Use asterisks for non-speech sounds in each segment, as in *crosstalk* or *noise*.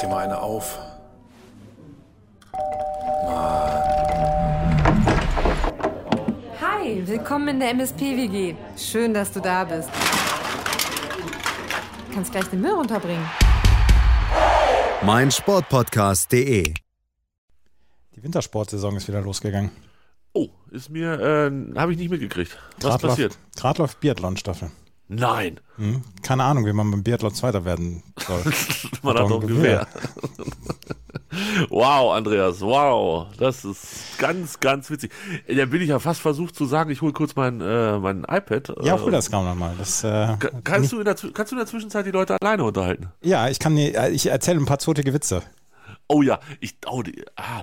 dir mal eine auf. Hi, willkommen in der MSP-WG. Schön, dass du da bist. Du kannst gleich den Müll runterbringen. mein Sportpodcast.de. Die Wintersportsaison ist wieder losgegangen. Oh, ist mir, äh, habe ich nicht mitgekriegt. Was Gradlauf- passiert? Gradlauf Biathlon-Staffel. Nein, Hm? Keine Ahnung, wie man beim Biathlon Zweiter werden soll. *laughs* man hat Doch ein Gewehr. wow, Andreas, wow, das ist ganz, ganz witzig. Äh, Da bin ich ja fast versucht zu sagen, ich hole kurz mein, äh, mein iPad. Ja, Äh, hol das kaum nochmal. Äh, ka- Kannst du, in der, kannst du in der Zwischenzeit die Leute alleine unterhalten? ja, ich kann dir, ich erzähle ein paar zotige Witze. Oh ja, ich, oh, die, ah,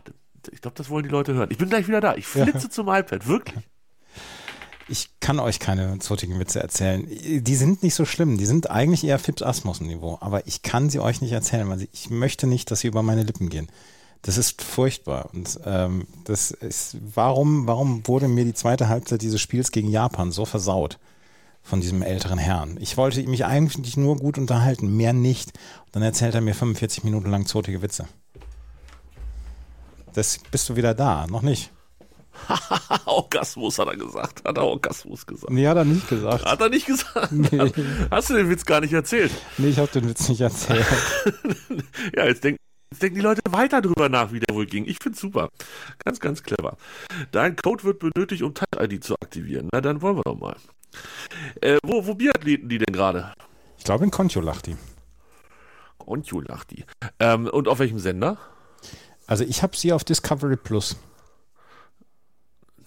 ich glaube, das wollen die Leute hören. Ich bin gleich wieder da. Ich flitze zum iPad, wirklich. Ich kann euch keine zotigen Witze erzählen. Die sind nicht so schlimm. Die sind eigentlich eher Fips Asmus-Niveau. Aber ich kann sie euch nicht erzählen, weil ich möchte nicht, dass sie über meine Lippen gehen. Das ist furchtbar. Und ähm, das ist, warum, warum wurde mir die zweite Halbzeit dieses Spiels gegen Japan so versaut von diesem älteren Herrn? Ich wollte mich eigentlich nur gut unterhalten, mehr nicht. Und dann erzählt er mir 45 Minuten lang zotige Witze. Das bist du wieder da, noch nicht. *laughs* Orgasmus hat er gesagt. Hat er Orgasmus gesagt. Nee, hat er nicht gesagt. Hat er nicht gesagt? Nee. Hast du den Witz gar nicht erzählt? Nee, ich habe den Witz nicht erzählt. *laughs* Ja, jetzt, denk, jetzt denken die Leute weiter drüber nach, wie der wohl ging. Ich find's super. Ganz, ganz clever. Dein Code wird benötigt, um Touch-ID zu aktivieren. Na, dann wollen wir doch mal. Äh, wo, wo Biathleten die denn gerade? Ich glaube, in Kontio lacht die. Lacht die. Ähm, und auf welchem Sender? Also ich habe sie auf Discovery Plus.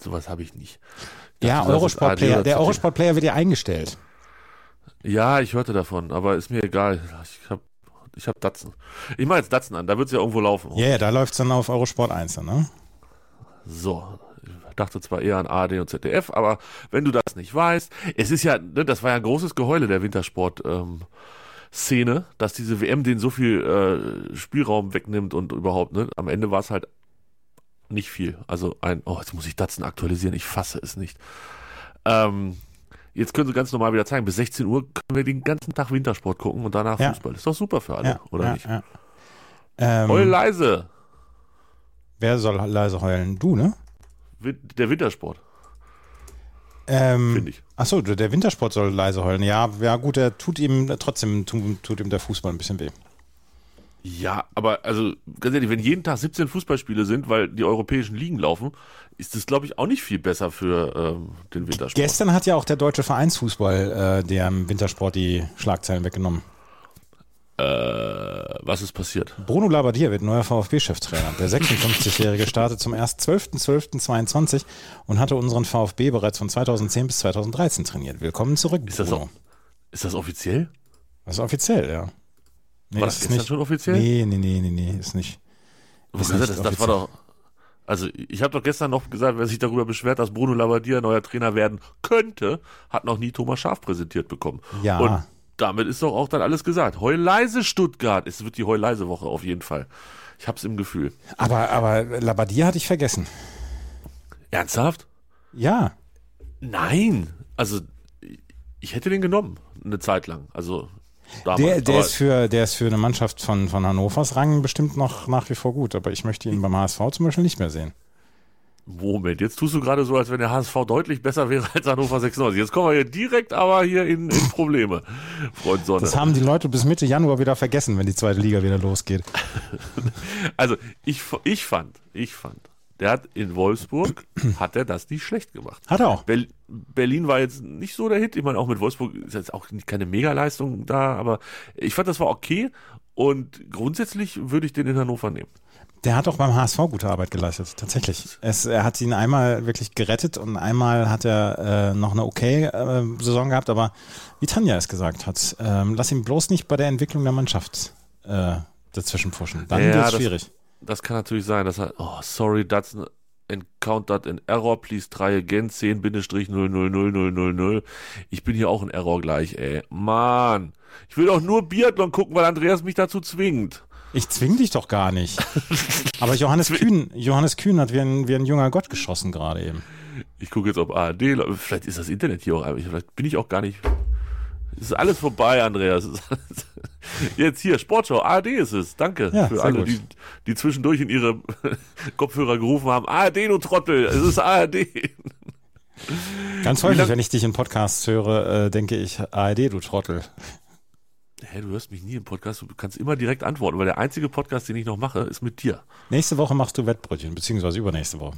Sowas habe ich nicht. Ja, dachte, das ist Eurosport ARD Player. oder Der ZDF. Eurosport Player wird ja eingestellt. Ja, ich hörte davon, aber ist mir egal. Ich hab, ich hab Datsen. Ich mache jetzt Datsen an, da wird's ja irgendwo laufen. Ja, ja, da läuft's dann auf Eurosport 1, dann, ne? So, ich dachte zwar eher an ARD und ZDF, aber wenn du das nicht weißt, es ist ja, ne, das war ja ein großes Geheule der Wintersport. Ähm, Szene, dass diese WM denen so viel äh, Spielraum wegnimmt und überhaupt, ne? Am Ende war es halt nicht viel. Also ein, oh, jetzt muss ich Datsen aktualisieren, ich fasse es nicht. Ähm, jetzt können sie ganz normal wieder zeigen, bis 16 Uhr können wir den ganzen Tag Wintersport gucken und danach Ja. Fußball. Ist doch super für alle, Ja, oder ja, nicht? Ja. Ähm, Heul leise, wer soll leise heulen? Du, ne? Der Wintersport, Ähm, finde ich. Achso, der Wintersport soll leise heulen. Ja, ja gut, der tut ihm trotzdem tut, tut ihm der Fußball ein bisschen weh. Ja, aber also ganz ehrlich, wenn jeden Tag 17 Fußballspiele sind, weil die europäischen Ligen laufen, ist das, glaube ich, auch nicht viel besser für ähm, den Wintersport. Gestern hat ja auch der deutsche Vereinsfußball äh, dem Wintersport die Schlagzeilen weggenommen. Äh, was ist passiert? Bruno Labbadia wird neuer VfB-Cheftrainer. Der 56-Jährige startet zum erst 12.12.22 und hatte unseren VfB bereits von 2010 bis 2013 trainiert. Willkommen zurück, Ist das, Bruno. ist das offiziell? Das ist offiziell, ja. Nee, War ist das gestern schon offiziell? Nee, nee, nee, nee, nee, ist nicht. Was Ist ist nicht das, das war doch. Also ich habe doch gestern noch gesagt, wer sich darüber beschwert, dass Bruno Labbadia neuer Trainer werden könnte, hat noch nie Thomas Schaf präsentiert bekommen. Ja. Und damit ist doch auch dann alles gesagt. Heul leise Stuttgart. Es wird die Heul leise Woche auf jeden Fall. Ich hab's im Gefühl. Aber, aber Labbadia hatte ich vergessen. Ernsthaft? Ja. Nein. Also ich hätte den genommen eine Zeit lang. Also damals. Der, der, Aber- ist für, der ist für eine Mannschaft von, von Hannovers Rang bestimmt noch nach wie vor gut, aber ich möchte ihn beim HSV zum Beispiel nicht mehr sehen. Moment, jetzt tust du gerade so, als wenn der HSV deutlich besser wäre als Hannover 96. Jetzt kommen wir hier direkt aber hier in, in Probleme, Freund Sonne. Das haben die Leute bis Mitte Januar wieder vergessen, wenn die zweite Liga wieder losgeht. *laughs* Also ich, ich fand, ich fand, der hat in Wolfsburg, hat er das nicht schlecht gemacht. Hat er auch. Ber Berlin war jetzt nicht so der Hit. Ich meine, auch mit Wolfsburg ist jetzt auch keine Megaleistung da, aber ich fand, das war okay. Und grundsätzlich würde ich den in Hannover nehmen. Der hat auch beim HSV gute Arbeit geleistet, tatsächlich. Es, er hat ihn einmal wirklich gerettet und einmal hat er äh, noch eine okay äh, Saison gehabt, aber wie Tanja es gesagt hat, ähm, lass ihn bloß nicht bei der Entwicklung der Mannschaft äh, dazwischen pushen. Dann Ja, wird es schwierig. Das kann natürlich sein, dass er, oh, sorry, that's an encountered an error, please try again, 10-000000. Ich bin hier auch ein Error gleich, ey. Mann. Ich will doch nur Biathlon gucken, weil Andreas mich dazu zwingt. Ich zwing dich doch gar nicht. *laughs* Aber Johannes Kühn, Johannes Kühn hat wie ein, wie ein junger Gott geschossen gerade eben. Ich gucke jetzt auf ARD, vielleicht ist das Internet hier auch, vielleicht bin ich auch gar nicht. Es ist alles vorbei, Andreas. Es ist alles- Jetzt hier, Sportschau, ARD ist es. Danke Ja, für alle, die, die zwischendurch in ihre *laughs* Kopfhörer gerufen haben. ARD, du Trottel, es ist ARD. Ganz häufig, wenn ich dich in Podcasts höre, äh, denke ich, ARD, du Trottel. Hä, du hörst mich nie im Podcast, du kannst immer direkt antworten, weil der einzige Podcast, den ich noch mache, ist mit dir. Nächste Woche machst du Wettbrötchen, beziehungsweise übernächste Woche.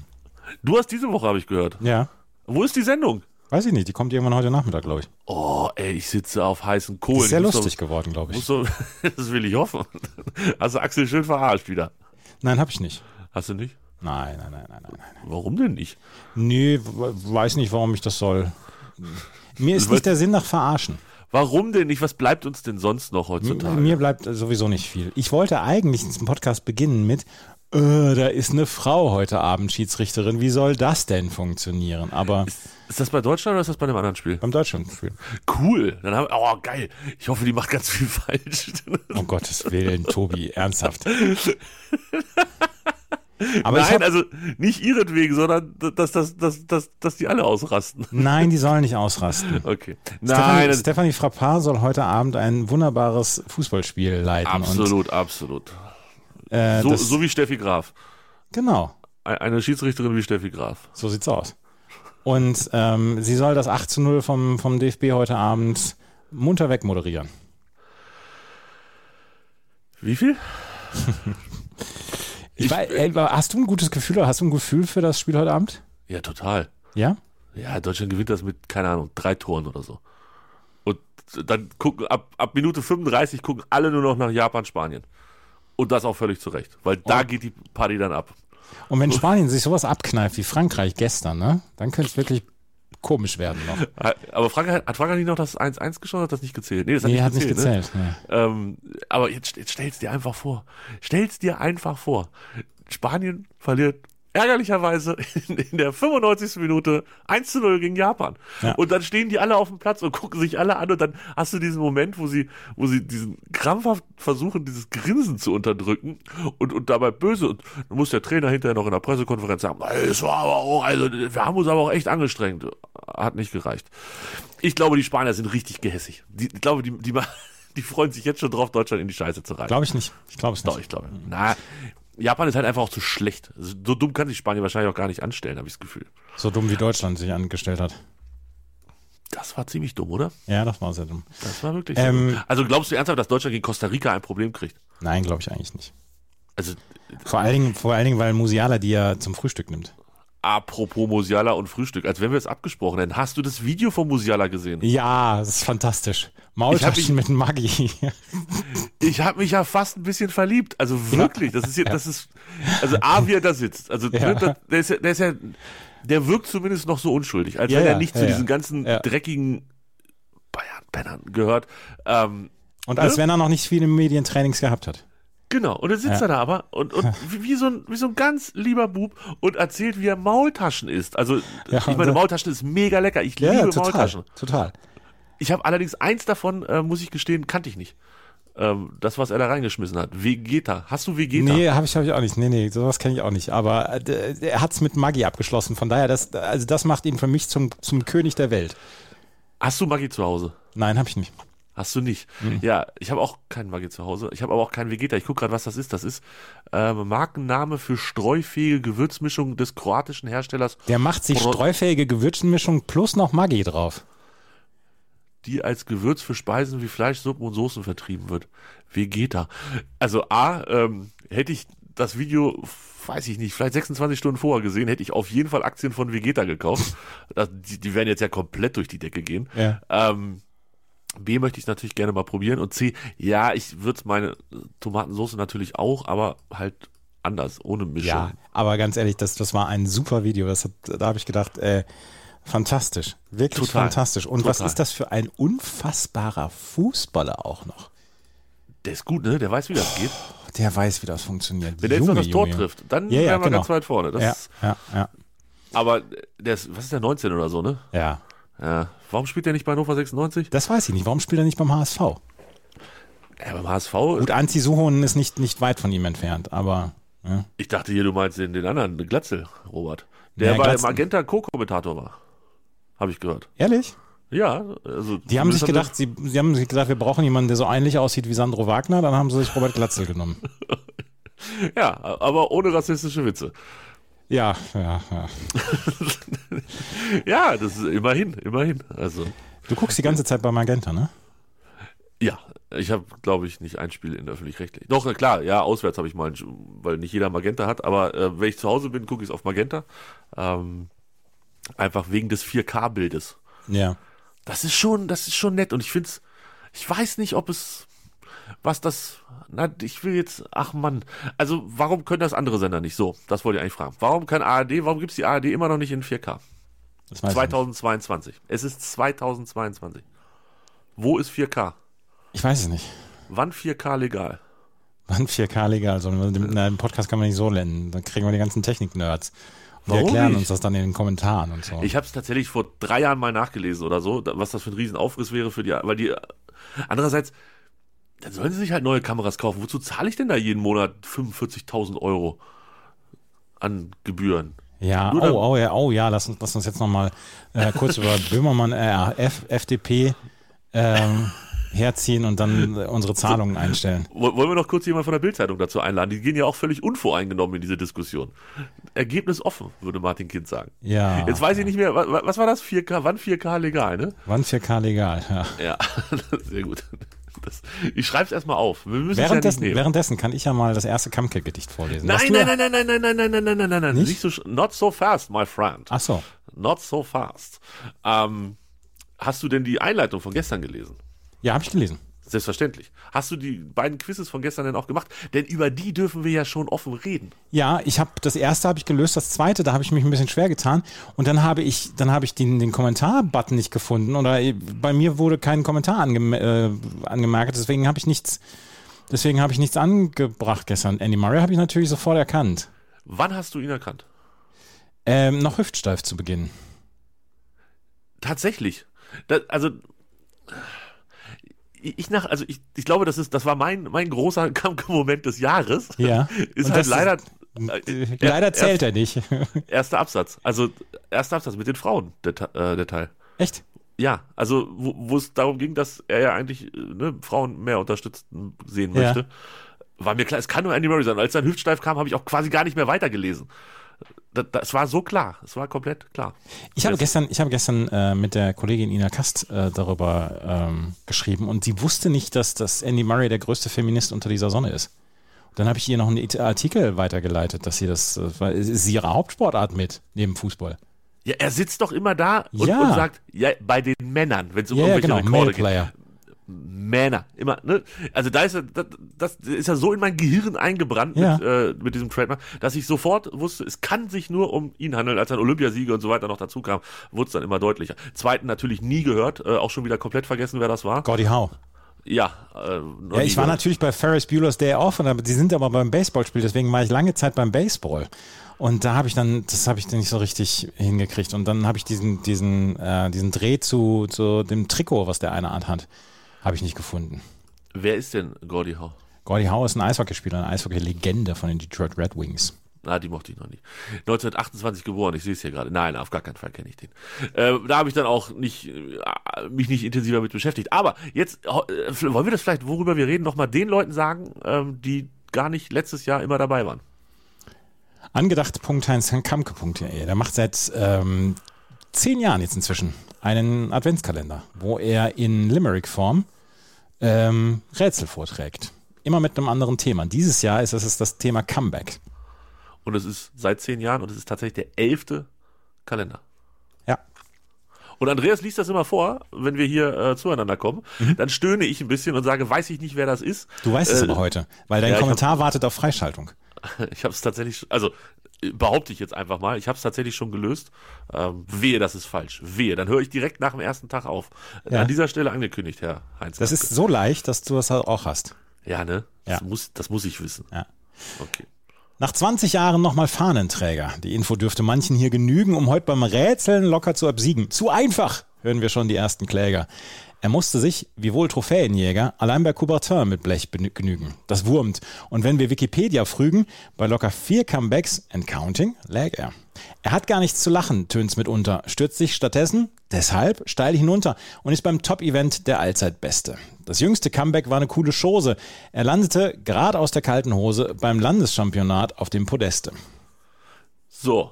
Du hast diese Woche, habe ich gehört. Ja. Wo ist die Sendung? Weiß ich nicht, die kommt irgendwann heute Nachmittag, glaube ich. Oh, ey, ich sitze auf heißen Kohlen. Ist sehr muss lustig Doch, geworden, glaube *laughs* ich. doch, das will ich hoffen. Hast du Axel schön verarscht wieder? Nein, habe ich nicht. Hast du nicht? Nein, nein, nein, nein, nein. Warum denn nicht? Nee, weiß nicht, warum ich das soll. Mir ist nicht der Sinn nach Verarschen. Warum denn nicht? Was bleibt uns denn sonst noch heutzutage? Mir bleibt sowieso nicht viel. Ich wollte eigentlich diesen Podcast beginnen mit, äh, da ist eine Frau heute Abend Schiedsrichterin. Wie soll das denn funktionieren? Aber ist das bei Deutschland oder ist das bei einem anderen Spiel? beim Deutschlandspiel. Cool. Dann haben oh geil. Ich hoffe, die macht ganz viel falsch. *laughs* Um Gottes Willen, Tobi, ernsthaft. *laughs* Aber ich Nein, hab, also nicht ihretwegen, sondern dass, dass, dass, dass, dass die alle ausrasten. *laughs* nein, die sollen nicht ausrasten. Okay. Stephanie, Nein, das- Stephanie Frappard soll heute Abend ein wunderbares Fußballspiel leiten. absolut, absolut. Und, äh, So, das, so wie Steffi Graf. genau, Ein- Eine Schiedsrichterin wie Steffi Graf. so sieht's aus. Und ähm, sie soll das 8 zu 0 vom, vom DFB heute Abend munter wegmoderieren. Wie viel? *laughs* Ich, wei- ey, hast du ein gutes Gefühl oder hast du ein Gefühl für das Spiel heute Abend? Ja, total. Ja? Ja, Deutschland gewinnt das mit, keine Ahnung, drei Toren oder so. Und dann gucken, ab, ab Minute 35 gucken alle nur noch nach Japan, Spanien. Und das auch völlig zu Recht, weil da Oh. geht die Party dann ab. Und wenn Spanien sich sowas abkneift wie Frankreich gestern, ne, dann könnte es wirklich komisch werden noch. Aber Frankreich, hat Frankreich nicht noch das 1-1 geschossen, hat das nicht gezählt? Nee, das hat Nee, nicht hat nicht gezählt. gezählt. Ne? Ähm, aber jetzt, jetzt stell's dir einfach vor. Stell's dir einfach vor. Spanien verliert ärgerlicherweise in, in der 95. Minute 1 zu 0 gegen Japan. Ja. Und dann stehen die alle auf dem Platz und gucken sich alle an und dann hast du diesen Moment, wo sie, wo sie diesen krampfhaft versuchen, dieses Grinsen zu unterdrücken und, und dabei böse und dann muss der Trainer hinterher noch in der Pressekonferenz sagen, "Ey, es war aber auch, also wir haben uns aber auch echt angestrengt. Hat nicht gereicht. Ich glaube, die Spanier sind richtig gehässig. Die, ich glaube, die, die, *laughs* die freuen sich jetzt schon drauf, Deutschland in die Scheiße zu reißen. Glaube ich nicht. Ich glaube es Doch, nicht. ich glaube. Na, Japan ist halt einfach auch zu schlecht. So dumm kann sich Spanien wahrscheinlich auch gar nicht anstellen, habe ich das Gefühl. So dumm wie Deutschland sich angestellt hat. Das war ziemlich dumm, oder? Ja, das war sehr dumm. Das war wirklich Ähm, dumm. Also glaubst du ernsthaft, dass Deutschland gegen Costa Rica ein Problem kriegt? Nein, glaube ich eigentlich nicht. Also Vor allen Dingen, vor allen Dingen weil Musiala die ja zum Frühstück nimmt. Apropos Musiala und Frühstück, als wenn wir es abgesprochen hätten. Hast du das Video von Musiala gesehen? Ja, das ist fantastisch. Ich hab Maultaschen mich- mit Maggi. *laughs* Ich habe mich ja fast ein bisschen verliebt. Also wirklich, das ist hier, das ist, also A, wie er da sitzt. Also Ja. ne, das, der, ist ja, der ist ja, der wirkt zumindest noch so unschuldig, als Ja, wenn er ja, nicht ja, zu ja. diesen ganzen Ja. dreckigen Bayern-Bannern gehört. Ähm, Und als Ne? wenn er noch nicht viele Medientrainings gehabt hat. Genau, und dann sitzt Ja. er da aber und, und *laughs* wie, so ein, wie so ein ganz lieber Bub und erzählt, wie er Maultaschen isst. Also, Ja, ich meine, und- Maultaschen ist mega lecker. Ich liebe total. Maultaschen. Total. Ich habe allerdings eins davon, äh, muss ich gestehen, kannte ich nicht. Ähm, das, was er da reingeschmissen hat. Vegeta. Hast du Vegeta? Nee, habe ich, hab ich auch nicht. Nee, nee, sowas kenne ich auch nicht. Aber äh, er hat's mit Maggi abgeschlossen. Von daher, das, also das macht ihn für mich zum, zum König der Welt. Hast du Maggi zu Hause? Nein, habe ich nicht. Hast du nicht? Mhm. Ja, ich habe auch keinen Maggi zu Hause. Ich habe aber auch keinen Vegeta. Ich gucke gerade, was das ist. Das ist ähm, Markenname für streufähige Gewürzmischung des kroatischen Herstellers, Der macht sich Bro- streufähige Gewürzmischung plus noch Maggi drauf. die als Gewürz für Speisen wie Fleischsuppen und Soßen vertrieben wird. Vegeta. Also A, ähm, hätte ich das Video, weiß ich nicht, vielleicht 26 Stunden vorher gesehen, hätte ich auf jeden Fall Aktien von Vegeta gekauft. Die, die werden jetzt ja komplett durch die Decke gehen. Ja. Ähm, B möchte ich natürlich gerne mal probieren und C, ja, ich würde meine Tomatensauce natürlich auch, aber halt anders, ohne Mischung. Ja, aber ganz ehrlich, das, das war ein super Video. Das hat, da habe ich gedacht, äh, fantastisch. Wirklich Total. fantastisch. Und was Total. ist das für ein unfassbarer Fußballer auch noch? Der ist gut, ne? Der weiß, wie das geht. Der weiß, wie das funktioniert. Wenn der jetzt noch das Tor Junge. trifft, dann Ja, ja, wären wir genau. ganz weit vorne. Das, Ja, ja, ja. Aber der ist, was ist der, 19 oder so, ne? Ja, Ja. Warum spielt der nicht bei Hannover 96? das weiß ich nicht. Warum spielt er nicht beim HSV? Ja, beim HSV. Gut, Anzi Suhonen ist nicht, nicht weit von ihm entfernt, aber ja. Ich dachte hier, du meinst den, den anderen, den Glatzel, Robert. Der Ja, bei Glatzel. Magenta Co-Kommentator war. Habe ich gehört. ehrlich? Ja, also Die haben sich gedacht, sie, sie haben sich gedacht, wir brauchen jemanden, der so ähnlich aussieht wie Sandro Wagner, dann haben sie sich Robert Glatzel genommen. *laughs* Ja, aber ohne rassistische Witze. Ja, ja, ja. *laughs* Ja, das ist immerhin, immerhin. Also, Du guckst die ganze Zeit bei Magenta, ne? ja, ich habe, glaube ich, nicht ein Spiel in öffentlich-rechtlich. Doch, klar, ja, auswärts habe ich mal, weil nicht jeder Magenta hat, aber äh, wenn ich zu Hause bin, gucke ich es auf Magenta. Ähm, einfach wegen des 4K-Bildes. Ja. Das ist schon, das ist schon nett und ich finde es, ich weiß nicht, ob es, was das, na, ich will jetzt, ach Mann, also warum können das andere Sender nicht so? Das wollte ich eigentlich fragen. Warum kann ARD, warum gibt es die ARD immer noch nicht in 4K? Das weiß ich, 2022. Es ist 2022. Wo ist 4K? nicht. ich weiß es nicht. Wann 4K legal? Wann 4K legal? So, einen Podcast kann man nicht so nennen. Dann kriegen wir die ganzen Technik-Nerds. Die Warum erklären nicht? uns das dann in den Kommentaren und so. Ich habe es tatsächlich vor drei Jahren mal nachgelesen oder so, was das für ein Riesenaufriss wäre für die, weil die, andererseits, dann sollen sie sich halt neue Kameras kaufen. Wozu zahle ich denn da jeden Monat 45.000 Euro an Gebühren? Ja, Nur oh, oh, ja, oh, ja, lass uns, lass uns jetzt nochmal äh, kurz über *laughs* Böhmermann, äh, F, FDP ähm, herziehen und dann unsere Zahlungen einstellen. Woll- Wollen wir noch kurz jemand von der Bildzeitung dazu einladen? Die gehen ja auch völlig unvoreingenommen in diese Diskussion. Ergebnis offen, würde Martin Kind sagen. Ja. Jetzt weiß ich nicht mehr, wa- wa- was war das? 4K, wann 4K legal, ne? Wann 4K legal? Ja. Ja, *laughs* sehr gut. Das, ich schreibe es erstmal auf. Wir müssen es ja Währenddessen, währenddessen kann ich ja mal das erste Kamke-Gedicht vorlesen. Nein, nein, nein, nein, nein, nein, nein, nein, nein, nein, nein, nein, nein, Nicht? nicht so, not so fast, my friend. Ach so. Not so fast. Ähm, hast du denn die Einleitung von gestern gelesen? Ja, habe ich gelesen. Selbstverständlich. Hast du die beiden Quizzes von gestern denn auch gemacht? Denn über die dürfen wir ja schon offen reden. Ja, ich habe das erste habe ich gelöst, das zweite, da habe ich mich ein bisschen schwer getan und dann habe ich dann habe ich den, den Kommentar-Button nicht gefunden oder bei mir wurde kein Kommentar angem äh, angemerkt, deswegen habe ich nichts deswegen habe ich nichts angebracht gestern. Andy Murray habe ich natürlich sofort erkannt. Wann hast du ihn erkannt? Ähm, noch hüftsteif zu Beginn. Tatsächlich. Da, also ich nach, also ich, ich glaube, das ist, das war mein, mein großer *laughs* Kampfmoment des Jahres. Ja. *laughs* Ist Und halt das leider. Äh, äh, Leider erst- zählt er nicht. *laughs* Erster Absatz. Also erster Absatz mit den Frauen, der, äh, der Teil. Echt? Ja, also wo es darum ging, dass er ja eigentlich äh, ne, Frauen mehr unterstützt sehen Ja. möchte, war mir klar, es kann nur Andy Murray sein. Als sein Hüftsteif kam, habe ich auch quasi gar nicht mehr weitergelesen. Das, war so klar, es war komplett klar. Ich habe gestern, ich habe gestern äh, mit der Kollegin Ina Kast äh, darüber ähm, geschrieben und sie wusste nicht, dass, dass Andy Murray der größte Feminist unter dieser Sonne ist. Und dann habe ich ihr noch einen Artikel weitergeleitet, dass sie das, äh, weil es ist ihre Hauptsportart mit neben Fußball. Ja, er sitzt doch immer da und, Ja. und sagt, ja, bei den Männern, wenn es um Ja, irgendwelche genau, Rekorde geht. Männer, immer, ne? Also da ist er, das, das ist ja so in mein Gehirn eingebrannt Ja. mit, äh, mit diesem Trademark, dass ich sofort wusste, es kann sich nur um ihn handeln. Als ein Olympiasieger und so weiter noch dazu kam, wurde es dann immer deutlicher. Zweiten natürlich nie gehört, äh, auch schon wieder komplett vergessen, wer das war. Gordie Howe. Ja, äh, Ja, ich war gehört. natürlich bei Ferris Bueller's Day Off, und aber die sind aber beim Baseballspiel, deswegen war ich lange Zeit beim Baseball. Und da habe ich dann, das habe ich dann nicht so richtig hingekriegt. Und dann habe ich diesen, diesen, äh, diesen Dreh zu, zu dem Trikot, was der eine anhat, habe ich nicht gefunden. Wer ist denn Gordie Howe? Gordie Howe ist ein Eishockeyspieler, eine Eishockey-Legende von den Detroit Red Wings. Na, die mochte ich noch nicht. 1928 geboren, ich sehe es hier gerade. Nein, auf gar keinen Fall kenne ich den. Äh, da habe ich dann auch nicht, äh, mich nicht intensiver mit beschäftigt. Aber jetzt, äh, wollen wir das vielleicht, worüber wir reden, nochmal den Leuten sagen, ähm, die gar nicht letztes Jahr immer dabei waren. Angedacht.heinzkamke.de. Der macht seit ähm, zehn Jahren jetzt inzwischen einen Adventskalender, wo er in Limerick-Form ähm, Rätsel vorträgt. Immer mit einem anderen Thema. Dieses Jahr ist es das Thema Comeback. Und es ist seit zehn Jahren und es ist tatsächlich der elfte Kalender. Ja. Und Andreas liest das immer vor, wenn wir hier äh, zueinander kommen. Dann stöhne ich ein bisschen und sage, weiß ich nicht, wer das ist. Du weißt es Äh, aber heute, weil dein ja, Kommentar wartet auf Freischaltung. *laughs* Ich habe es tatsächlich, also behaupte ich jetzt einfach mal, ich habe es tatsächlich schon gelöst. Ähm, wehe, das ist falsch. Wehe, dann höre ich direkt nach dem ersten Tag auf. Ja. An dieser Stelle angekündigt, Herr Heinz. Das ist so leicht, dass du das halt auch hast. ja, ne? Das, Ja. Muss, das muss ich wissen. Ja. Okay. Nach 20 Jahren nochmal Fahnenträger. Die Info dürfte manchen hier genügen, um heute beim Rätseln locker zu obsiegen. Zu einfach, hören wir schon die ersten Kläger. Er musste sich, wie wohl Trophäenjäger, allein bei Coubertin mit Blech genügen. Das wurmt. Und wenn wir Wikipedia frügen, bei locker vier Comebacks and counting lag er. Er hat gar nichts zu lachen, tönt's mitunter, stürzt sich stattdessen, deshalb steil hinunter und ist beim Top-Event der Allzeitbeste. Das jüngste Comeback war eine coole Chose. Er landete, gerade aus der kalten Hose, beim Landeschampionat auf dem Podeste. So.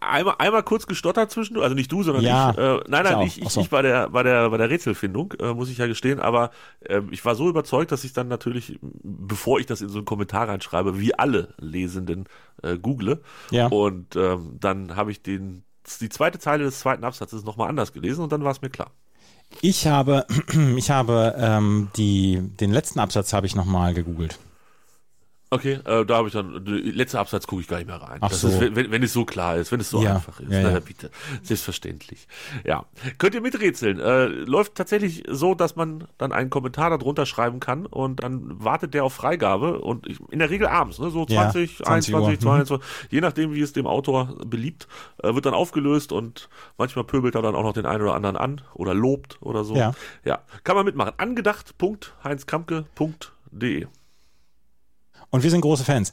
Einmal, einmal kurz gestottert zwischendurch, also nicht du, sondern Ja, ich. Äh, nein, nein, ich, ich, so. ich bei der, bei der, bei der Rätselfindung, äh, muss ich ja gestehen, aber ähm, ich war so überzeugt, dass ich dann natürlich, bevor ich das in so einen Kommentar reinschreibe, wie alle Lesenden äh, google. Ja. Und ähm, dann habe ich den, die zweite Zeile des zweiten Absatzes nochmal anders gelesen und dann war es mir klar. Ich habe, *clears throat* ich habe ähm, die, den letzten Absatz habe ich nochmal gegoogelt. Okay, äh, da habe ich dann, der letzte Absatz gucke ich gar nicht mehr rein. Ach das so. ist, wenn, wenn es so klar ist, wenn es so Ja, einfach ist. ja, Na, ja. bitte, selbstverständlich. Ja, könnt ihr miträtseln. Äh, läuft tatsächlich so, dass man dann einen Kommentar darunter schreiben kann und dann wartet der auf Freigabe und ich, in der Regel abends, ne, so Ja, 20, 20 Uhr. 21, Mhm. 22, je nachdem, wie es dem Autor beliebt, äh, wird dann aufgelöst und manchmal pöbelt er dann auch noch den einen oder anderen an oder lobt oder so. Ja. ja. kann man mitmachen. Angedacht.heinzkampke.de Und wir sind große Fans.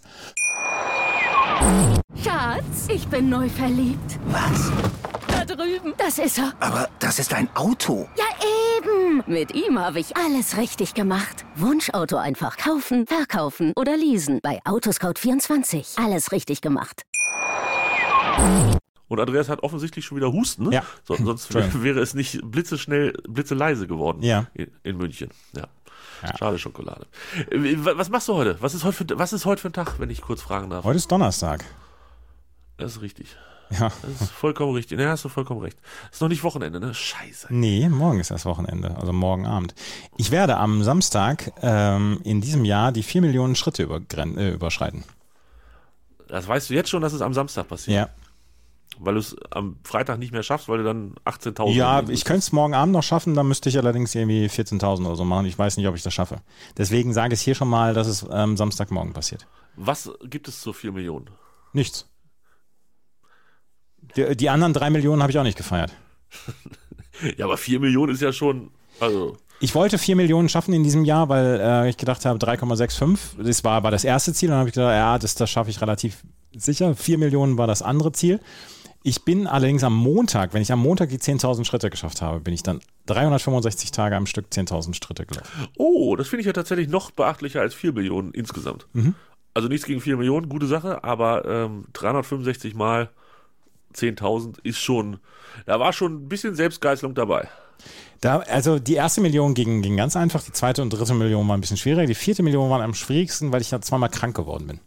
Schatz, ich bin neu verliebt. Was? Da drüben. Das ist er. Aber das ist ein Auto. Ja, eben. Mit ihm habe ich alles richtig gemacht. Wunschauto einfach kaufen, verkaufen oder leasen. Bei Autoscout24. Alles richtig gemacht. Und Andreas hat offensichtlich schon wieder Husten, ne? Ja. So, sonst *laughs* wäre es nicht blitzeschnell, blitzeleise geworden Ja. in, in München. Ja. Ja. Schade Schokolade. Wa- Was machst du heute? Was ist heute für, was ist heute für ein Tag, wenn ich kurz fragen darf? Heute ist Donnerstag. Das ist richtig. Ja. Das ist vollkommen richtig. Ne, hast du vollkommen recht. Ist noch nicht Wochenende, ne? Scheiße. Nee, morgen ist das Wochenende, also morgen Abend. Ich werde am Samstag ähm, in diesem Jahr die 4 Millionen Schritte äh, überschreiten. Das weißt du jetzt schon, dass es am Samstag passiert. Ja. Weil du es am Freitag nicht mehr schaffst, weil du dann 18.000 Ja, ich könnte es morgen Abend noch schaffen, dann müsste ich allerdings irgendwie 14.000 oder so machen. Ich weiß nicht, ob ich das schaffe. Deswegen sage ich hier schon mal, dass es ähm, Samstagmorgen passiert. Was gibt es zu 4 Millionen? Nichts. Die, die anderen drei Millionen habe ich auch nicht gefeiert. *laughs* Ja, aber 4 Millionen ist ja schon, also, Ich wollte 4 Millionen schaffen in diesem Jahr, weil äh, ich gedacht habe, 3,65, das war, war das erste Ziel. Dann habe ich gedacht, ja, das, das schaffe ich relativ sicher. 4 Millionen war das andere Ziel. Ich bin allerdings am Montag, wenn ich am Montag die 10.000 Schritte geschafft habe, bin ich dann 365 Tage am Stück 10.000 Schritte gelaufen. Oh, das finde ich ja tatsächlich noch beachtlicher als 4 Millionen insgesamt. Also nichts gegen 4 Millionen, gute Sache, aber ähm, 365 mal 10.000 ist schon, da war schon ein bisschen Selbstgeißelung dabei. Da, also die erste Million ging, ging ganz einfach, die zweite und dritte Million war ein bisschen schwieriger, die vierte Million war am schwierigsten, weil ich ja zweimal krank geworden bin.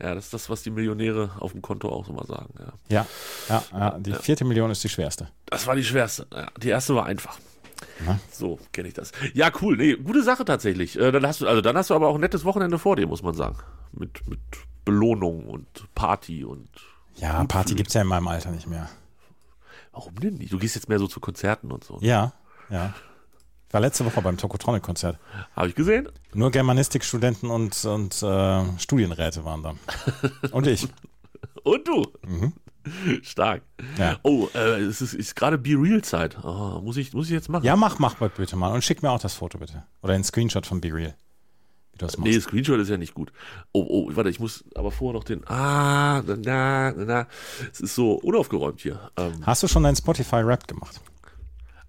Ja, das ist das, was die Millionäre auf dem Konto auch so mal sagen. Ja. Ja, ja, ja die vierte Million ist die schwerste. Das war die schwerste. Die erste war einfach. Na? So kenne ich das. Ja, cool. Nee, gute Sache tatsächlich. Äh, dann hast du, also dann hast du aber auch ein nettes Wochenende vor dir, muss man sagen. Mit, mit Belohnung und Party und Ja, Gut Party fühlen. gibt's ja in meinem Alter nicht mehr. warum denn nicht? Du gehst jetzt mehr so zu Konzerten und so. Ja, ja. Ich war letzte Woche beim Tokotronic-Konzert. Habe ich gesehen? Nur Germanistikstudenten und, und äh, Studienräte waren da. Und ich. *laughs* Und du. Stark. Ja. Oh, äh, es ist, ist gerade Be Real Zeit. Oh, muss ich, muss ich jetzt machen? Ja, mach, mach bitte mal. Und schick mir auch das Foto bitte. Oder einen Screenshot von Be Real. Wie du das machst. Nee, Screenshot ist ja nicht gut. Oh, oh, warte, ich muss aber vorher noch den. Ah, na, na, na, na. Es ist so unaufgeräumt hier. Ähm, Hast du schon dein Spotify-Rap gemacht?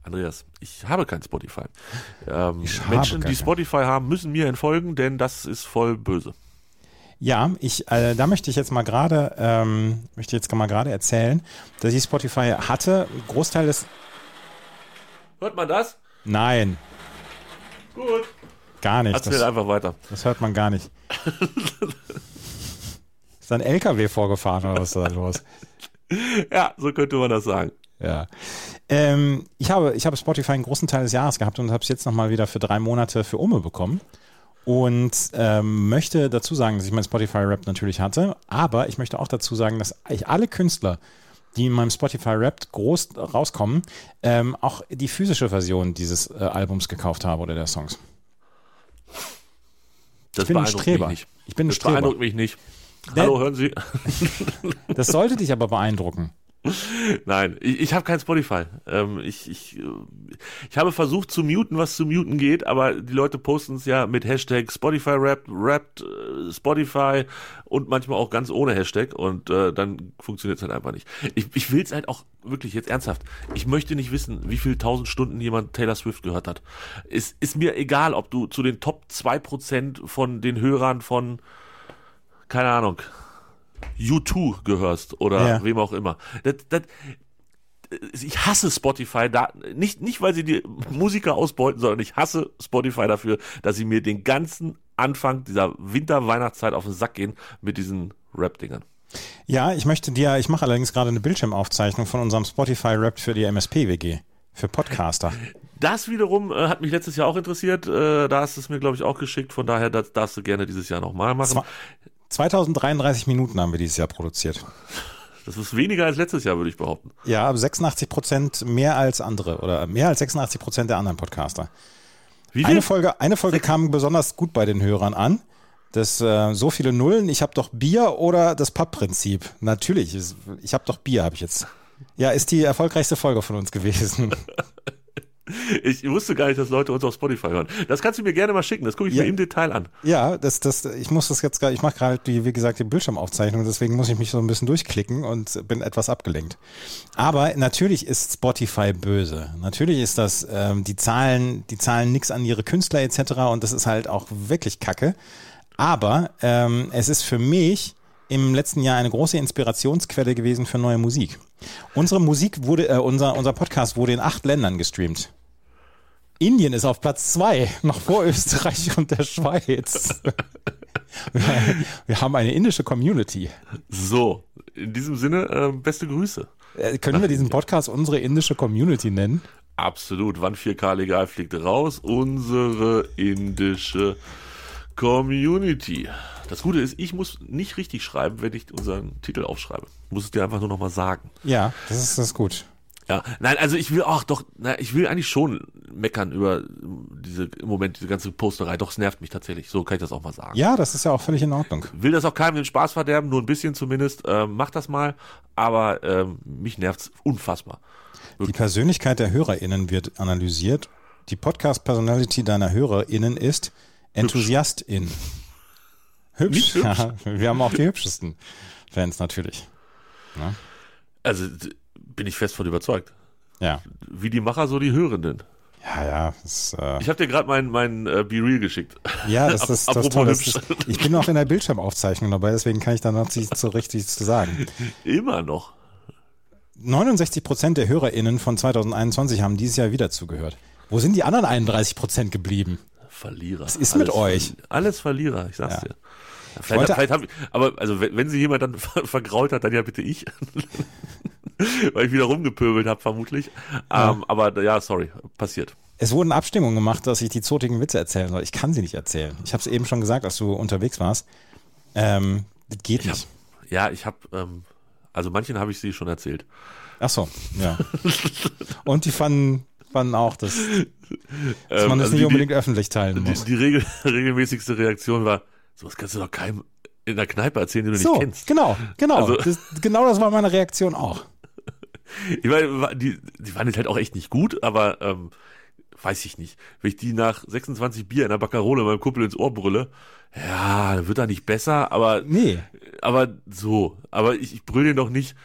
Andreas, ich habe kein Spotify. *laughs* Ähm, Menschen, die. Spotify haben, müssen mir entfolgen, denn das ist voll böse. Ja, ich, äh, da möchte ich jetzt mal gerade, ähm, möchte jetzt mal gerade erzählen, dass ich Spotify hatte. Großteil des, Hört man das? nein, Gut. gar nicht. Erzähl Das, einfach weiter. das hört man gar nicht. *laughs* Ist da ein LKW vorgefahren oder was ist da los? Ja, so könnte man das sagen. Ja. Ähm, ich, habe, ich habe Spotify einen großen Teil des Jahres gehabt und habe es jetzt nochmal wieder für drei Monate für Umme bekommen. Und ähm, möchte dazu sagen, dass ich mein Spotify-Rap natürlich hatte, aber ich möchte auch dazu sagen, dass ich alle Künstler, die in meinem Spotify-Rap groß rauskommen, ähm, auch die physische Version dieses äh, Albums gekauft habe oder der Songs. Das Ich bin ein beeindruckt Streber. Mich nicht. Ich bin ein das Streber. beeindruckt mich nicht. Ne? Hallo, hören Sie? Das sollte dich aber beeindrucken. Nein, ich, ich habe kein Spotify. Ähm, ich, ich, äh, ich habe versucht zu muten, was zu muten geht, aber die Leute posten es ja mit Hashtag Spotify Rap, Rap äh, Spotify und manchmal auch ganz ohne Hashtag und äh, dann funktioniert es halt einfach nicht. Ich, ich will es halt auch wirklich jetzt ernsthaft. Ich möchte nicht wissen, wie viel tausend Stunden jemand Taylor Swift gehört hat. Es ist mir egal, ob du zu den Top 2% von den Hörern von, keine Ahnung, U2 gehörst oder Ja. wem auch immer. Das, das, ich hasse Spotify da nicht nicht weil sie die Musiker ausbeuten, sondern ich hasse Spotify dafür, dass sie mir den ganzen Anfang dieser Winter-Weihnachtszeit auf den Sack gehen mit diesen Rap-Dingern. Ja, ich möchte dir, ich mache allerdings gerade eine Bildschirmaufzeichnung von unserem Spotify-Rap für die MSP-WG. Für Podcaster. Das wiederum äh, hat mich letztes Jahr auch interessiert. Äh, da hast du es mir, glaube ich, auch geschickt. Von daher das darfst du gerne dieses Jahr nochmal machen. Zwei- 2033 Minuten haben wir dieses Jahr produziert. Das ist weniger als letztes Jahr, würde ich behaupten. Ja, aber 86 Prozent mehr als andere oder mehr als 86 Prozent der anderen Podcaster. Wie? Eine Folge, eine Folge kam besonders gut bei den Hörern an. Das äh, so viele Nullen, ich habe doch Bier oder das Papp-Prinzip. Natürlich, ich habe doch Bier, habe ich jetzt. Ja, ist die erfolgreichste Folge von uns gewesen. *laughs* Ich wusste gar nicht, dass Leute uns auf Spotify hören. Das kannst du mir gerne mal schicken. Das gucke ich Ja. mir im Detail an. Ja, das, das, ich muss das jetzt gerade, ich mache gerade die, wie gesagt, die Bildschirmaufzeichnung, deswegen muss ich mich so ein bisschen durchklicken und bin etwas abgelenkt. Aber natürlich ist Spotify böse. Natürlich ist das, ähm, die Zahlen, die zahlen nix an ihre Künstler etc. und das ist halt auch wirklich Kacke. Aber ähm, es ist für mich im letzten Jahr eine große Inspirationsquelle gewesen für neue Musik. Unsere Musik wurde, äh, unser, unser Podcast wurde in acht Ländern gestreamt. Indien ist auf Platz zwei, noch vor *laughs* Österreich und der Schweiz. *laughs* Wir, wir haben eine indische Community. So, in diesem Sinne, äh, beste Grüße. Äh, Können wir diesen Podcast unsere indische Community nennen? Absolut. Wann 4K legal fliegt raus? Unsere indische Community. Das Gute ist, ich muss nicht richtig schreiben, wenn ich unseren Titel aufschreibe. Ich muss es dir einfach nur nochmal sagen. Ja, das ist, das ist gut. Ja, nein, also ich will auch doch, na, ich will eigentlich schon meckern über diese, im Moment, diese ganze Posterei. Doch, es nervt mich tatsächlich. So kann ich das auch mal sagen. Ja, das ist ja auch völlig in Ordnung. Will das auch keinem den Spaß verderben, nur ein bisschen zumindest. Ähm, mach das mal. Aber ähm, mich nervt's unfassbar. Die Persönlichkeit der HörerInnen wird analysiert. Die Podcast-Personality deiner HörerInnen ist Enthusiastin. Hübsch. Hübsch. Ja, wir haben auch die hübschesten Fans natürlich. Also d- bin ich fest von überzeugt. Ja. Wie die Macher, so die Hörenden. Ja, ja. Das, äh, Ich habe dir gerade mein, mein äh, Be Real geschickt. ja, das, *laughs* das, das Apropos ist, hübsch. das- Ich bin noch in der Bildschirmaufzeichnung dabei, deswegen kann ich da noch nicht so richtig zu sagen. Immer noch. 69 Prozent der HörerInnen von 2021 haben dieses Jahr wieder zugehört. Wo sind die anderen 31 Prozent geblieben? Verlierer. Was ist mit euch? Alles Verlierer, ich sag's Ja. dir. Ja, Vielleicht, vielleicht hab ich, aber also wenn, wenn sie jemand dann *laughs* ver- vergrault hat, dann ja bitte ich. *laughs* Weil ich wieder rumgepöbelt habe, vermutlich. Ähm, aber ja, sorry, passiert. Es wurden Abstimmungen gemacht, dass ich die zotigen Witze erzählen soll. Ich kann sie nicht erzählen. Ich habe es eben schon gesagt, als du unterwegs warst. Ähm, das geht Ich hab, nicht. ja, ich habe, ähm, also manchen habe ich sie schon erzählt. Ach so, ja. *laughs* Und die fanden, fanden auch, dass, dass Ähm, man das also nicht die- unbedingt öffentlich teilen Die, muss. die regel, *laughs* regelmäßigste Reaktion war, sowas kannst du doch keinem in der Kneipe erzählen, den du So, nicht kennst. genau, genau. Also- das, genau das war meine Reaktion auch. *laughs* Ich meine, die, die waren jetzt halt auch echt nicht gut, aber ähm, weiß ich nicht. Wenn ich die nach 26 Bier in der Baccarole meinem Kumpel ins Ohr brülle, ja, wird er nicht besser, aber Nee, aber so. Aber ich, ich brülle den doch nicht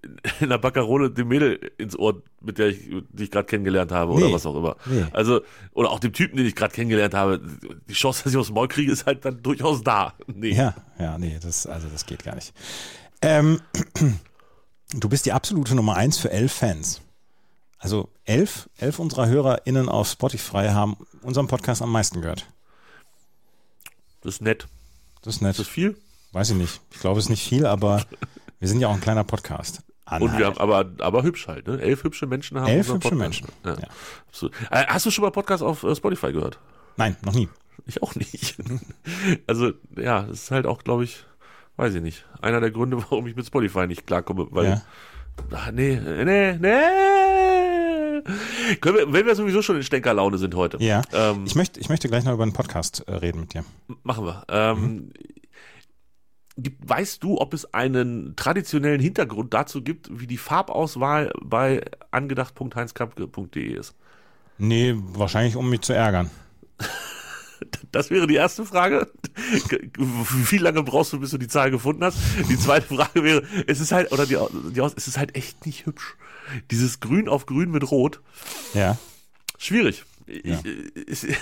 *laughs* in der Baccarole dem Mädel ins Ohr, mit der ich, die ich gerade kennengelernt habe oder Nee. was auch immer. Nee. Also, oder auch dem Typen, den ich gerade kennengelernt habe. Die Chance, dass ich aus dem Maul kriege, ist halt dann durchaus da. *laughs* Nee. Ja, ja, nee, das, also das geht gar nicht. Ähm, *clears throat* du bist die absolute Nummer eins für elf Fans. Also elf, elf unserer HörerInnen auf Spotify haben unseren Podcast am meisten gehört. Das ist nett. Das ist nett. Ist das viel? Weiß ich nicht. Ich glaube, es ist nicht viel, aber *laughs* wir sind ja auch ein kleiner Podcast. Und wir haben, aber, aber hübsch halt, ne? Elf hübsche Menschen haben Elf hübsche Podcast. Menschen. Ja. Ja. Absolut. Äh, Hast du schon mal Podcast auf äh, Spotify gehört? Nein, noch nie. Ich auch nicht. *laughs* also, ja, das ist halt auch, glaube ich, weiß ich nicht, einer der Gründe, *laughs* warum ich mit Spotify nicht klarkomme, weil, Ja. ach, nee, nee, nee. Können wir, wenn wir sowieso schon in Stänkerlaune sind heute, Ja. ähm, Ich möchte, ich möchte gleich noch über einen Podcast äh, reden mit dir. machen wir. Ähm, gibt, weißt du, ob es einen traditionellen Hintergrund dazu gibt, wie die Farbauswahl bei angedacht.heinzkampke.de ist? Nee, wahrscheinlich um mich zu ärgern. *laughs* Das wäre die erste Frage. Wie lange brauchst du, bis du die Zahl gefunden hast? Die zweite Frage wäre, es ist halt, oder die, die es ist halt echt nicht hübsch. Dieses Grün auf Grün mit Rot. Ja. Schwierig. Ja. Ich, ich,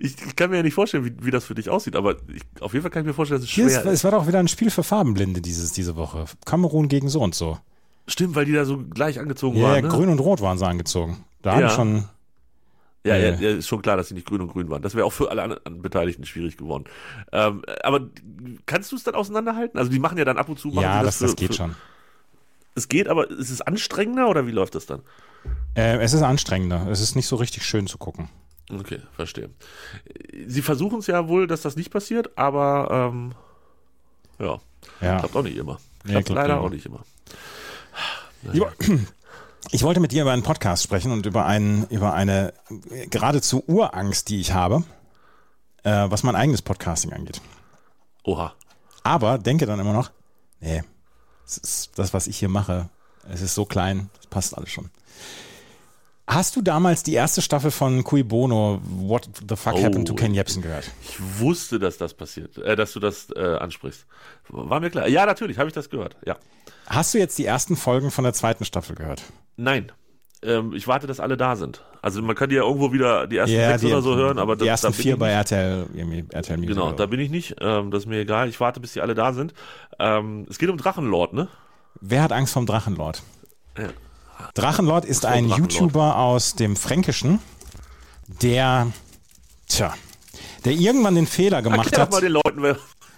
ich kann mir ja nicht vorstellen, wie, wie das für dich aussieht, aber ich, auf jeden Fall kann ich mir vorstellen, dass es schwer ist, ist. es war doch wieder ein Spiel für Farbenblinde dieses, diese Woche. Kamerun gegen so und so. Stimmt, weil die da so gleich angezogen Ja, waren. Ne? grün und rot waren sie angezogen. Da Ja. haben schon. Ja, ja, Äh. ja, ist schon klar, dass sie nicht grün und grün waren. Das wäre auch für alle anderen Beteiligten schwierig geworden. Ähm, aber kannst du es dann auseinanderhalten? Also die machen ja dann ab und zu. Ja, das, das für- geht für, schon. Es geht, aber ist es anstrengender oder wie läuft das dann? Äh, es ist anstrengender. Es ist nicht so richtig schön zu gucken. Okay, verstehe. Sie versuchen es ja wohl, dass das nicht passiert, aber ähm, ja, Ja. klappt auch nicht immer. Klappt klappt leider auch nicht immer. Lieber- Ich wollte mit dir über einen Podcast sprechen und über, einen, über eine geradezu Urangst, die ich habe, äh, was mein eigenes Podcasting angeht. Oha. Aber denke dann immer noch, nee, das, was ich hier mache, es ist so klein, das passt alles schon. Hast du damals die erste Staffel von Cui Bono, What the Fuck Oh. Happened to Ken Jebsen gehört? Ich wusste, dass das passiert, äh, dass du das äh, ansprichst. War mir klar. Ja, natürlich, habe ich das gehört. Ja. Hast du jetzt die ersten Folgen von der zweiten Staffel gehört? Nein. Ähm, ich warte, dass alle da sind. Also man kann die ja irgendwo wieder die ersten sechs oder so hören, aber die das, ersten da vier bei. RTL, RTL Music. Genau, da bin ich nicht. Ähm, das ist mir egal. Ich warte, bis die alle da sind. Ähm, es geht um Drachenlord, ne? Wer hat Angst vom Drachenlord? Ja. Drachenlord ist ein Drachenlord. YouTuber aus dem Fränkischen, der, tja, der irgendwann den Fehler gemacht Erklär doch hat. mal den Leuten, wer,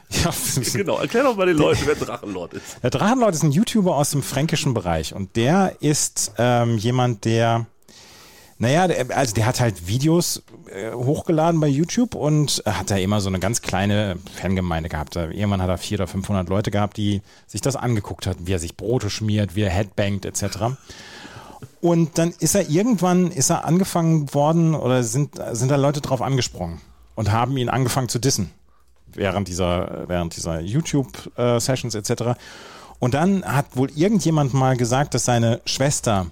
*laughs* Ja, genau, erklär doch mal den Leuten, wer Drachenlord ist. Der Drachenlord ist ein YouTuber aus dem fränkischen Bereich und der ist ähm, jemand, der, naja, also der hat halt Videos äh, hochgeladen bei YouTube und hat da immer so eine ganz kleine Fangemeinde gehabt. Irgendwann hat er 400 oder 500 Leute gehabt, die sich das angeguckt hatten, wie er sich Brote schmiert, wie er headbangt etc. Und dann ist er irgendwann, ist er angefangen worden oder sind, sind da Leute drauf angesprungen und haben ihn angefangen zu dissen während dieser, während dieser YouTube-Sessions etc. Und dann hat wohl irgendjemand mal gesagt, dass seine Schwester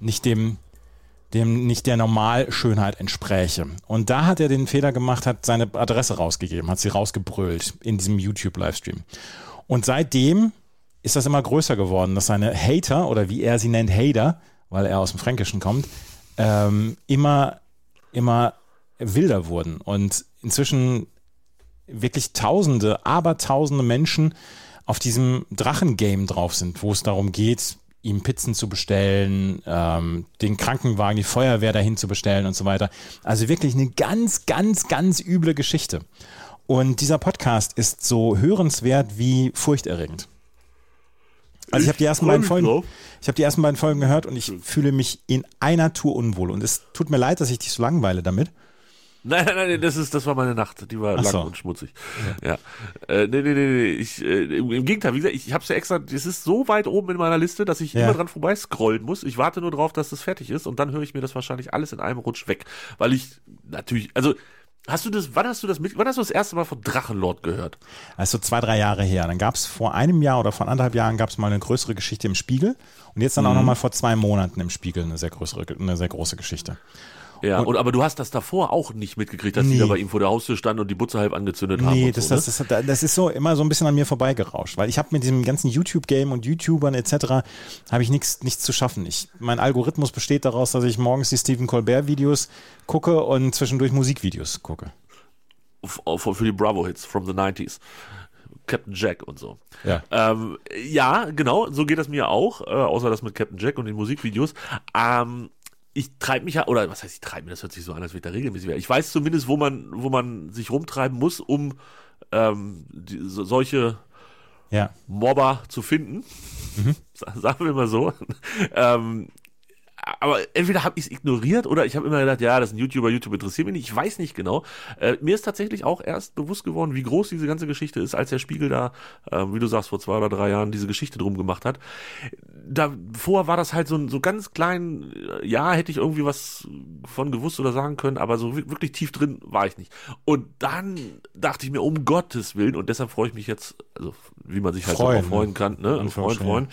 nicht dem, dem nicht der Normalschönheit entspräche. Und da hat er den Fehler gemacht, hat seine Adresse rausgegeben, hat sie rausgebrüllt in diesem YouTube-Livestream. Und seitdem ist das immer größer geworden, dass seine Hater oder wie er sie nennt, Hater, weil er aus dem Fränkischen kommt, ähm, immer, immer wilder wurden. Und inzwischen wirklich Tausende, aber Tausende Menschen auf diesem Drachengame drauf sind, wo es darum geht, ihm Pizzen zu bestellen, ähm, den Krankenwagen, die Feuerwehr dahin zu bestellen und so weiter. Also wirklich eine ganz, ganz, ganz üble Geschichte. Und dieser Podcast ist so hörenswert wie furchterregend. Also ich habe die ersten beiden Folgen, ich habe die ersten beiden Folgen gehört und ich fühle mich in einer Tour unwohl. Und es tut mir leid, dass ich dich so langweile damit. Nein, nein, nein, das ist, das war meine Nacht. Die war Ach lang so. und schmutzig. Ja. Äh, nee, nee, nee, nee. Ich, äh, im, Im Gegenteil, wie gesagt, ich, es ja extra, das ist so weit oben in meiner Liste, dass ich Ja. immer dran vorbei scrollen muss. Ich warte nur drauf, dass das fertig ist und dann höre ich mir das wahrscheinlich alles in einem Rutsch weg. Weil ich natürlich, also hast du das, wann hast du das mit, wann hast du das erste Mal von Drachenlord gehört? Also zwei, drei Jahre her. Dann gab es vor einem Jahr oder vor anderthalb Jahren gab es mal eine größere Geschichte im Spiegel und jetzt dann Mhm. auch nochmal vor zwei Monaten im Spiegel eine sehr größere, eine sehr große Geschichte. Ja, und, aber du hast das davor auch nicht mitgekriegt, dass die Nee. da bei ihm vor der Haustür standen und die Butze halb angezündet haben. Nee, und das, so, das, ne? das, das ist so immer so ein bisschen an mir vorbeigerauscht, weil ich habe mit diesem ganzen YouTube-Game und YouTubern etc. habe ich nichts nichts zu schaffen. Ich, mein Algorithmus besteht daraus, dass ich morgens die Stephen Colbert-Videos gucke und zwischendurch Musikvideos gucke. Für, für die Bravo-Hits from the 90s. Captain Jack und so. Ja. Ähm, ja, genau, so geht das mir auch, äh, außer das mit Captain Jack und den Musikvideos. Ähm, ich treibe mich ja, oder was heißt ich treibe mir, das hört sich so an, als wäre ich da regelmäßig wäre. Ich weiß zumindest, wo man, wo man sich rumtreiben muss, um ähm, die, so, solche Ja. Mobber zu finden. Mhm. *laughs* Sa- Sagen wir mal so. *laughs* ähm, aber entweder habe ich es ignoriert oder ich habe immer gedacht, ja, das ist ein YouTuber, YouTube interessiert mich nicht. Ich weiß nicht genau. Äh, mir ist tatsächlich auch erst bewusst geworden, wie groß diese ganze Geschichte ist, als der Spiegel da, äh, wie du sagst, vor zwei oder drei Jahren diese Geschichte drum gemacht hat. Davor war das halt so, so ganz klein, äh, ja, hätte ich irgendwie was von gewusst oder sagen können, aber so wirklich tief drin war ich nicht. Und dann dachte ich mir, um Gottes Willen, und deshalb freue ich mich jetzt, also wie man sich halt Freuen, freuen kann, ne? Ein Freund, freuen.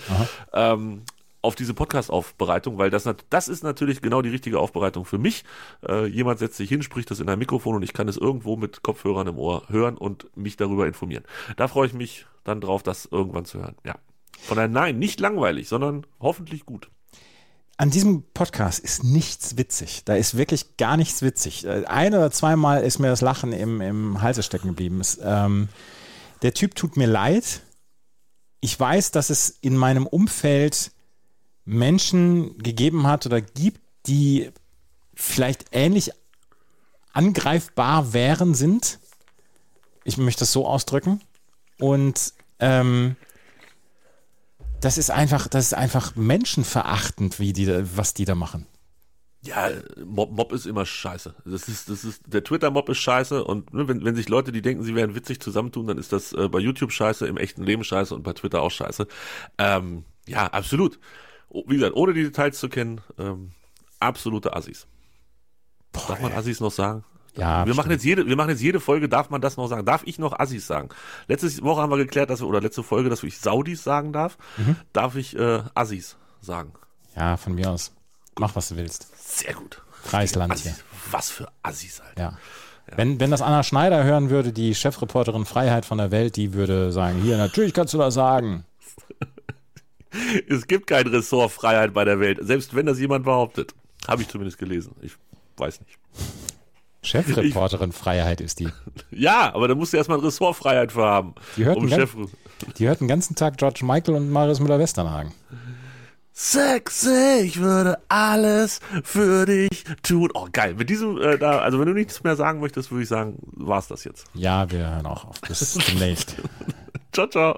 Auf diese Podcast-Aufbereitung, weil das, das ist natürlich genau die richtige Aufbereitung für mich. Äh, jemand setzt sich hin, spricht das in ein Mikrofon und ich kann es irgendwo mit Kopfhörern im Ohr hören und mich darüber informieren. Da freue ich mich dann drauf, das irgendwann zu hören. Ja. Von daher, nein, nicht langweilig, sondern hoffentlich gut. An diesem Podcast ist nichts witzig. Da ist wirklich gar nichts witzig. Äh, ein oder zweimal ist mir das Lachen im, im Halse stecken geblieben. Es, ähm, der Typ tut mir leid. Ich weiß, dass es in meinem Umfeld Menschen gegeben hat oder gibt, die vielleicht ähnlich angreifbar wären, sind. Ich möchte das so ausdrücken. Und ähm, das ist einfach, das ist einfach menschenverachtend, wie die, was die da machen. Ja, Mob, Mob ist immer scheiße. Das ist, das ist, der Twitter-Mob ist scheiße und ne, wenn, wenn sich Leute, die denken, sie wären witzig zusammentun, dann ist das äh, bei YouTube scheiße, im echten Leben scheiße und bei Twitter auch scheiße. Ähm, ja, absolut wie gesagt, ohne die Details zu kennen, ähm, absolute Assis. Boah, Darf man Assis noch sagen? Ja, wir machen jetzt jede, wir machen jetzt jede Folge, darf man das noch sagen? Darf ich noch Assis sagen? Letzte Woche haben wir geklärt, dass wir, oder letzte Folge, dass ich Saudis sagen darf. Mhm. Darf ich äh, Assis sagen? Ja, von mir aus. Mach, was du willst. Sehr gut. Freies Land hier. Was für Assis, Alter. Ja. ja. Wenn, wenn das Anna Schneider hören würde, die Chefreporterin Freiheit von der Welt, die würde sagen, hier, natürlich kannst du das sagen. *laughs* es gibt kein Ressort Freiheit bei der Welt, selbst wenn das jemand behauptet. Habe ich zumindest gelesen. Ich weiß nicht. Chefreporterin ich, Freiheit ist die. *laughs* Ja, aber da musst du erstmal ein Ressort Freiheit für haben. Die hört, um ganz, die hört den ganzen Tag George Michael und Marius Müller-Westernhagen. Sexy, ich würde alles für dich tun. Oh, geil. Mit diesem, äh, da, also wenn du nichts mehr sagen möchtest, würde ich sagen, war's das jetzt. Ja, wir hören auch auf. Bis *laughs* demnächst. ciao, ciao.